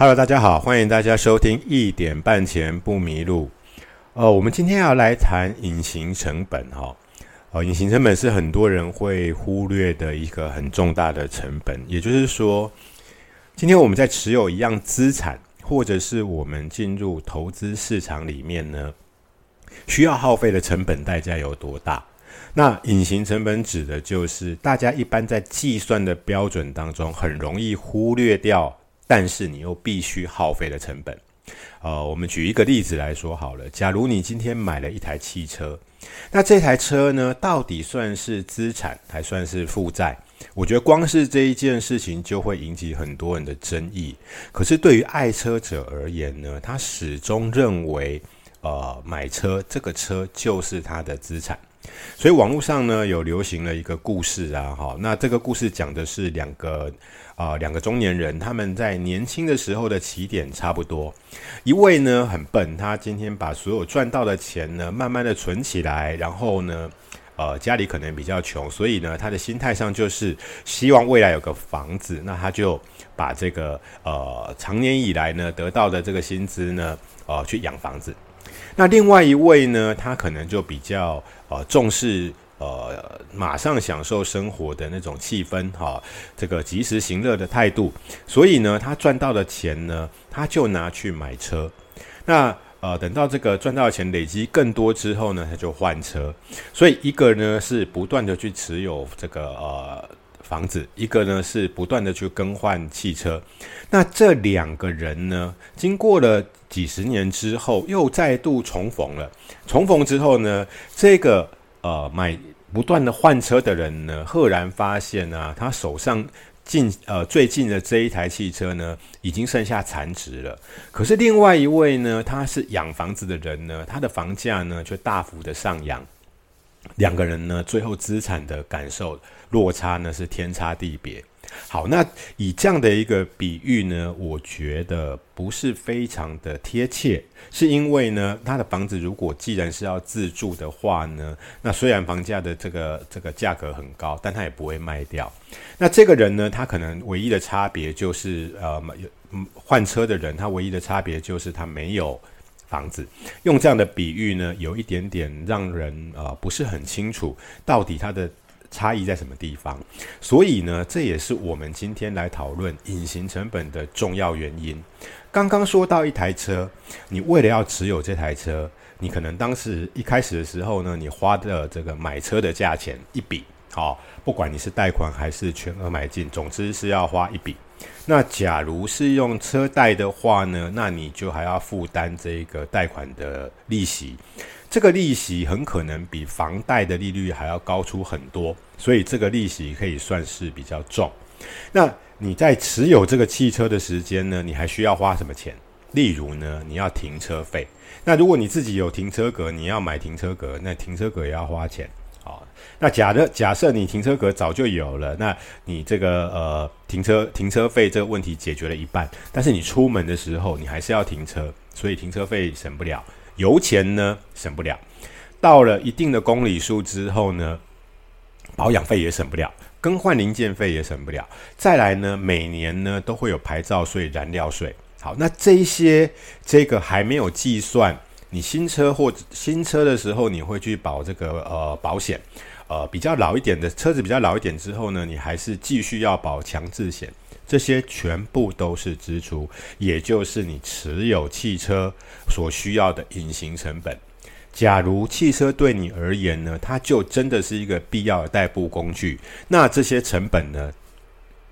Hello，大家好，欢迎大家收听一点半前不迷路。呃，我们今天要来谈隐形成本哈。呃，隐形成本是很多人会忽略的一个很重大的成本。也就是说，今天我们在持有一样资产，或者是我们进入投资市场里面呢，需要耗费的成本代价有多大？那隐形成本指的就是大家一般在计算的标准当中，很容易忽略掉。但是你又必须耗费的成本，呃，我们举一个例子来说好了。假如你今天买了一台汽车，那这台车呢，到底算是资产还算是负债？我觉得光是这一件事情就会引起很多人的争议。可是对于爱车者而言呢，他始终认为，呃，买车这个车就是他的资产。所以网络上呢有流行了一个故事啊，哈，那这个故事讲的是两个啊两个中年人，他们在年轻的时候的起点差不多。一位呢很笨，他今天把所有赚到的钱呢慢慢的存起来，然后呢，呃家里可能比较穷，所以呢他的心态上就是希望未来有个房子，那他就把这个呃长年以来呢得到的这个薪资呢，呃去养房子。那另外一位呢，他可能就比较呃重视呃马上享受生活的那种气氛哈，这个及时行乐的态度，所以呢，他赚到的钱呢，他就拿去买车。那呃等到这个赚到的钱累积更多之后呢，他就换车。所以一个呢是不断的去持有这个呃。房子，一个呢是不断的去更换汽车，那这两个人呢，经过了几十年之后，又再度重逢了。重逢之后呢，这个呃买不断的换车的人呢，赫然发现啊，他手上近呃最近的这一台汽车呢，已经剩下残值了。可是另外一位呢，他是养房子的人呢，他的房价呢却大幅的上扬。两个人呢，最后资产的感受落差呢是天差地别。好，那以这样的一个比喻呢，我觉得不是非常的贴切，是因为呢，他的房子如果既然是要自住的话呢，那虽然房价的这个这个价格很高，但他也不会卖掉。那这个人呢，他可能唯一的差别就是呃，换车的人，他唯一的差别就是他没有。房子用这样的比喻呢，有一点点让人呃不是很清楚到底他的差异在什么地方。所以呢，这也是我们今天来讨论隐形成本的重要原因。刚刚说到一台车，你为了要持有这台车，你可能当时一开始的时候呢，你花的这个买车的价钱一笔，好，不管你是贷款还是全额买进，总之是要花一笔。那假如是用车贷的话呢，那你就还要负担这个贷款的利息，这个利息很可能比房贷的利率还要高出很多，所以这个利息可以算是比较重。那你在持有这个汽车的时间呢，你还需要花什么钱？例如呢，你要停车费。那如果你自己有停车格，你要买停车格，那停车格也要花钱。那假的假设你停车格早就有了，那你这个呃停车停车费这个问题解决了一半，但是你出门的时候你还是要停车，所以停车费省不了，油钱呢省不了，到了一定的公里数之后呢，保养费也省不了，更换零件费也省不了，再来呢每年呢都会有牌照税、燃料税。好，那这些这个还没有计算。你新车或新车的时候，你会去保这个呃保险，呃比较老一点的车子比较老一点之后呢，你还是继续要保强制险，这些全部都是支出，也就是你持有汽车所需要的隐形成本。假如汽车对你而言呢，它就真的是一个必要的代步工具，那这些成本呢？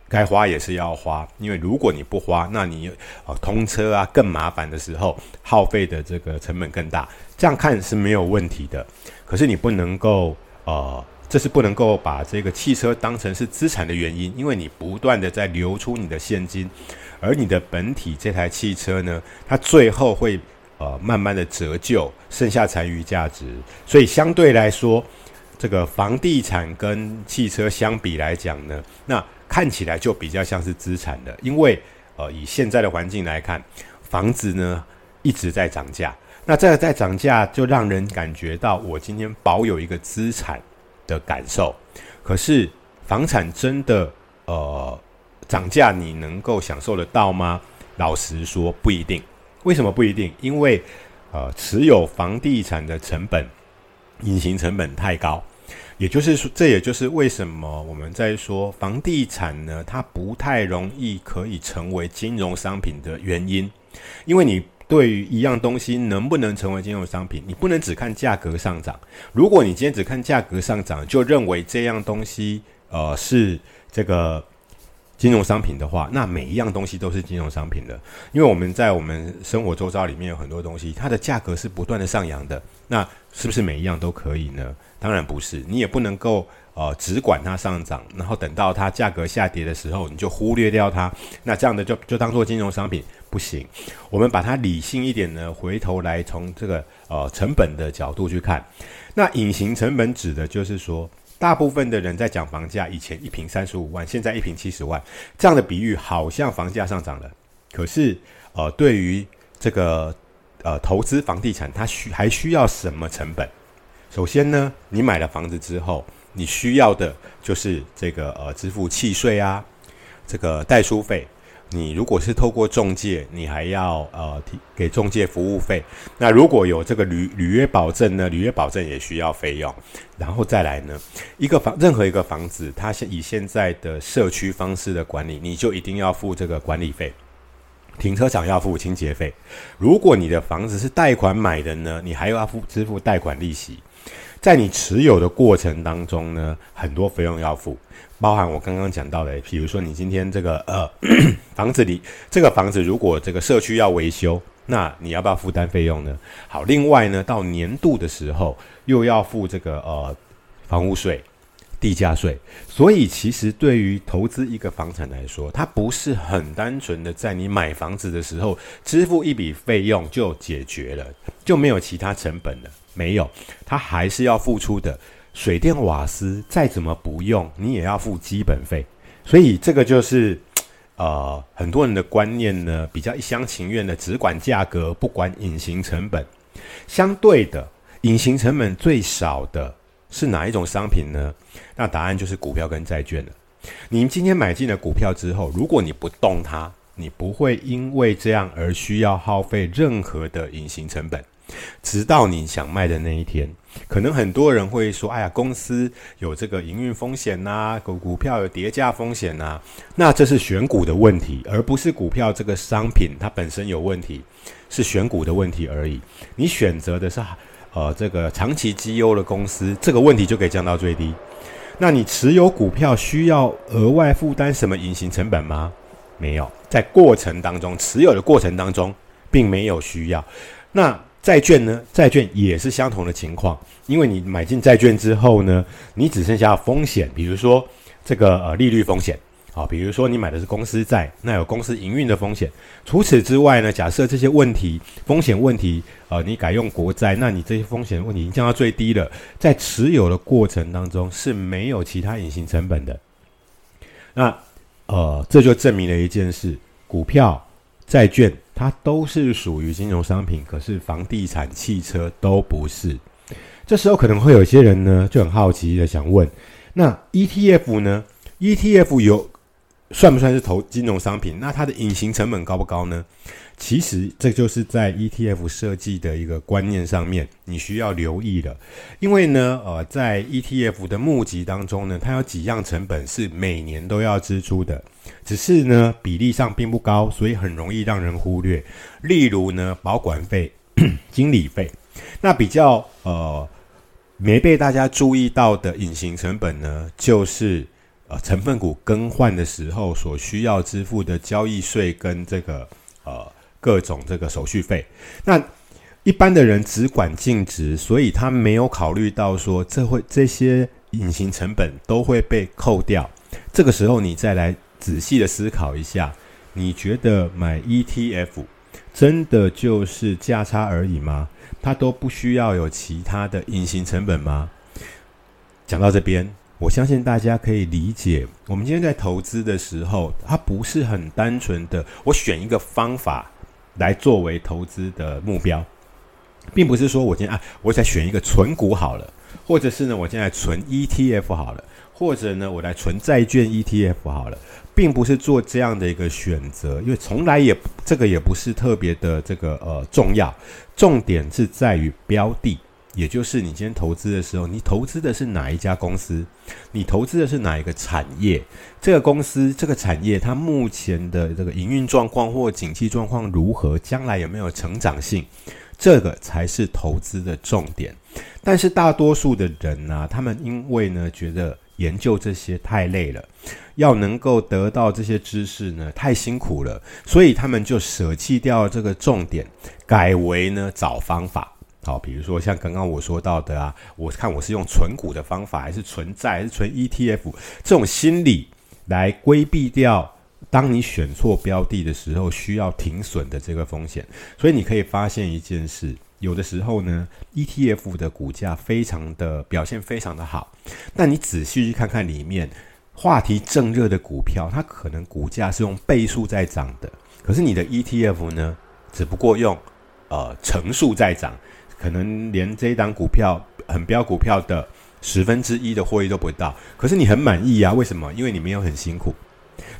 该花也是要花，因为如果你不花，那你呃通车啊更麻烦的时候，耗费的这个成本更大。这样看是没有问题的，可是你不能够呃，这是不能够把这个汽车当成是资产的原因，因为你不断的在流出你的现金，而你的本体这台汽车呢，它最后会呃慢慢的折旧，剩下残余价值。所以相对来说，这个房地产跟汽车相比来讲呢，那看起来就比较像是资产的，因为呃，以现在的环境来看，房子呢一直在涨价，那这个在涨价就让人感觉到我今天保有一个资产的感受。可是房产真的呃涨价，你能够享受得到吗？老实说不一定。为什么不一定？因为呃，持有房地产的成本，隐形成本太高。也就是说，这也就是为什么我们在说房地产呢，它不太容易可以成为金融商品的原因，因为你对于一样东西能不能成为金融商品，你不能只看价格上涨。如果你今天只看价格上涨，就认为这样东西呃是这个金融商品的话，那每一样东西都是金融商品的，因为我们在我们生活周遭里面有很多东西，它的价格是不断的上扬的，那是不是每一样都可以呢？当然不是，你也不能够呃只管它上涨，然后等到它价格下跌的时候，你就忽略掉它。那这样的就就当做金融商品不行。我们把它理性一点呢，回头来从这个呃成本的角度去看。那隐形成本指的就是说，大部分的人在讲房价，以前一平三十五万，现在一平七十万，这样的比喻好像房价上涨了。可是呃，对于这个呃投资房地产，它需还需要什么成本？首先呢，你买了房子之后，你需要的就是这个呃支付契税啊，这个代书费。你如果是透过中介，你还要呃提给中介服务费。那如果有这个履履约保证呢，履约保证也需要费用。然后再来呢，一个房任何一个房子，它现以现在的社区方式的管理，你就一定要付这个管理费。停车场要付清洁费。如果你的房子是贷款买的呢，你还要付支付贷款利息。在你持有的过程当中呢，很多费用要付，包含我刚刚讲到的，比如说你今天这个 呃 房子里这个房子如果这个社区要维修，那你要不要负担费用呢？好，另外呢，到年度的时候又要付这个呃房屋税、地价税，所以其实对于投资一个房产来说，它不是很单纯的在你买房子的时候支付一笔费用就解决了，就没有其他成本了。没有，他还是要付出的。水电瓦斯再怎么不用，你也要付基本费。所以这个就是，呃，很多人的观念呢，比较一厢情愿的，只管价格，不管隐形成本。相对的，隐形成本最少的是哪一种商品呢？那答案就是股票跟债券了。你今天买进了股票之后，如果你不动它，你不会因为这样而需要耗费任何的隐形成本。直到你想卖的那一天，可能很多人会说：“哎呀，公司有这个营运风险呐，股股票有跌价风险呐。”那这是选股的问题，而不是股票这个商品它本身有问题，是选股的问题而已。你选择的是呃这个长期绩优的公司，这个问题就可以降到最低。那你持有股票需要额外负担什么隐形成本吗？没有，在过程当中持有的过程当中，并没有需要。那债券呢？债券也是相同的情况，因为你买进债券之后呢，你只剩下风险，比如说这个呃利率风险，好，比如说你买的是公司债，那有公司营运的风险。除此之外呢，假设这些问题风险问题，呃，你改用国债，那你这些风险问题已经降到最低了，在持有的过程当中是没有其他隐形成本的。那呃，这就证明了一件事：股票、债券。它都是属于金融商品，可是房地产、汽车都不是。这时候可能会有些人呢就很好奇的想问：那 ETF 呢？ETF 有算不算是投金融商品？那它的隐形成本高不高呢？其实这就是在 ETF 设计的一个观念上面，你需要留意的。因为呢，呃，在 ETF 的募集当中呢，它有几样成本是每年都要支出的，只是呢比例上并不高，所以很容易让人忽略。例如呢，保管费、经理费，那比较呃没被大家注意到的隐形成本呢，就是呃成分股更换的时候所需要支付的交易税跟这个呃。各种这个手续费，那一般的人只管净值，所以他没有考虑到说这会这些隐形成本都会被扣掉。这个时候你再来仔细的思考一下，你觉得买 ETF 真的就是价差而已吗？它都不需要有其他的隐形成本吗？讲到这边。我相信大家可以理解，我们今天在投资的时候，它不是很单纯的，我选一个方法。来作为投资的目标，并不是说我今天啊，我再选一个存股好了，或者是呢，我现在存 ETF 好了，或者呢，我来存债券 ETF 好了，并不是做这样的一个选择，因为从来也这个也不是特别的这个呃重要，重点是在于标的。也就是你今天投资的时候，你投资的是哪一家公司？你投资的是哪一个产业？这个公司、这个产业，它目前的这个营运状况或景气状况如何？将来有没有成长性？这个才是投资的重点。但是大多数的人呢，他们因为呢觉得研究这些太累了，要能够得到这些知识呢太辛苦了，所以他们就舍弃掉这个重点，改为呢找方法。好，比如说像刚刚我说到的啊，我看我是用存股的方法，还是存债，还是存 ETF，这种心理来规避掉，当你选错标的的时候需要停损的这个风险。所以你可以发现一件事，有的时候呢，ETF 的股价非常的表现非常的好，但你仔细去看看里面话题正热的股票，它可能股价是用倍数在涨的，可是你的 ETF 呢，只不过用呃乘数在涨。可能连这一档股票很标股票的十分之一的获利都不到，可是你很满意啊？为什么？因为你没有很辛苦，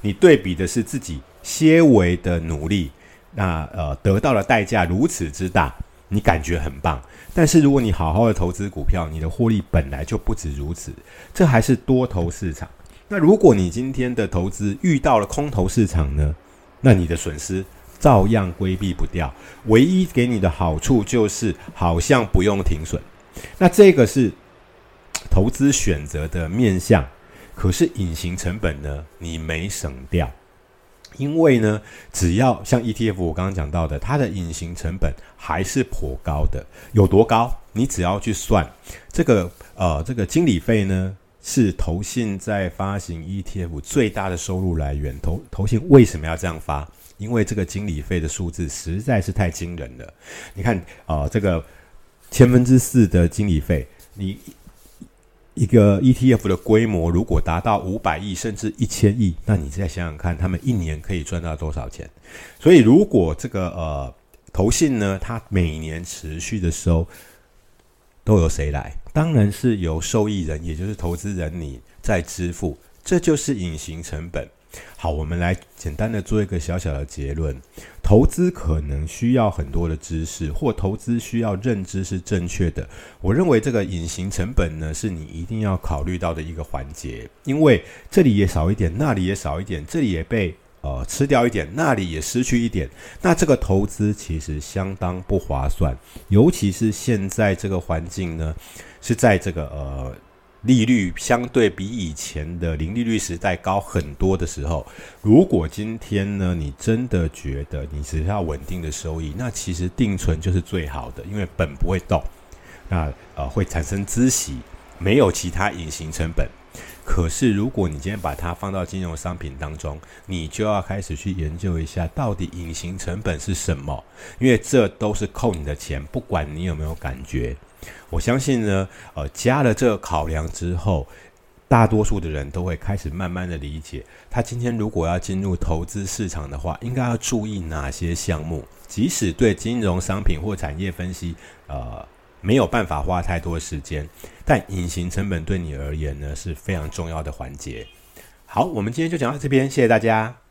你对比的是自己些微的努力，那呃得到的代价如此之大，你感觉很棒。但是如果你好好的投资股票，你的获利本来就不止如此，这还是多头市场。那如果你今天的投资遇到了空头市场呢？那你的损失？照样规避不掉，唯一给你的好处就是好像不用停损。那这个是投资选择的面向，可是隐形成本呢，你没省掉。因为呢，只要像 ETF，我刚刚讲到的，它的隐形成本还是颇高的。有多高？你只要去算这个呃，这个经理费呢，是投信在发行 ETF 最大的收入来源。投投信为什么要这样发？因为这个经理费的数字实在是太惊人了，你看啊，这个千分之四的经理费，你一个 ETF 的规模如果达到五百亿甚至一千亿，那你再想想看，他们一年可以赚到多少钱？所以如果这个呃投信呢，它每年持续的收，都由谁来？当然是由受益人，也就是投资人你在支付，这就是隐形成本。好，我们来简单的做一个小小的结论：投资可能需要很多的知识，或投资需要认知是正确的。我认为这个隐形成本呢，是你一定要考虑到的一个环节，因为这里也少一点，那里也少一点，这里也被呃吃掉一点，那里也失去一点，那这个投资其实相当不划算，尤其是现在这个环境呢，是在这个呃。利率相对比以前的零利率时代高很多的时候，如果今天呢，你真的觉得你只要稳定的收益，那其实定存就是最好的，因为本不会动，那呃会产生孳息，没有其他隐形成本。可是如果你今天把它放到金融商品当中，你就要开始去研究一下，到底隐形成本是什么，因为这都是扣你的钱，不管你有没有感觉。我相信呢，呃，加了这个考量之后，大多数的人都会开始慢慢的理解，他今天如果要进入投资市场的话，应该要注意哪些项目。即使对金融商品或产业分析，呃，没有办法花太多时间，但隐形成本对你而言呢是非常重要的环节。好，我们今天就讲到这边，谢谢大家。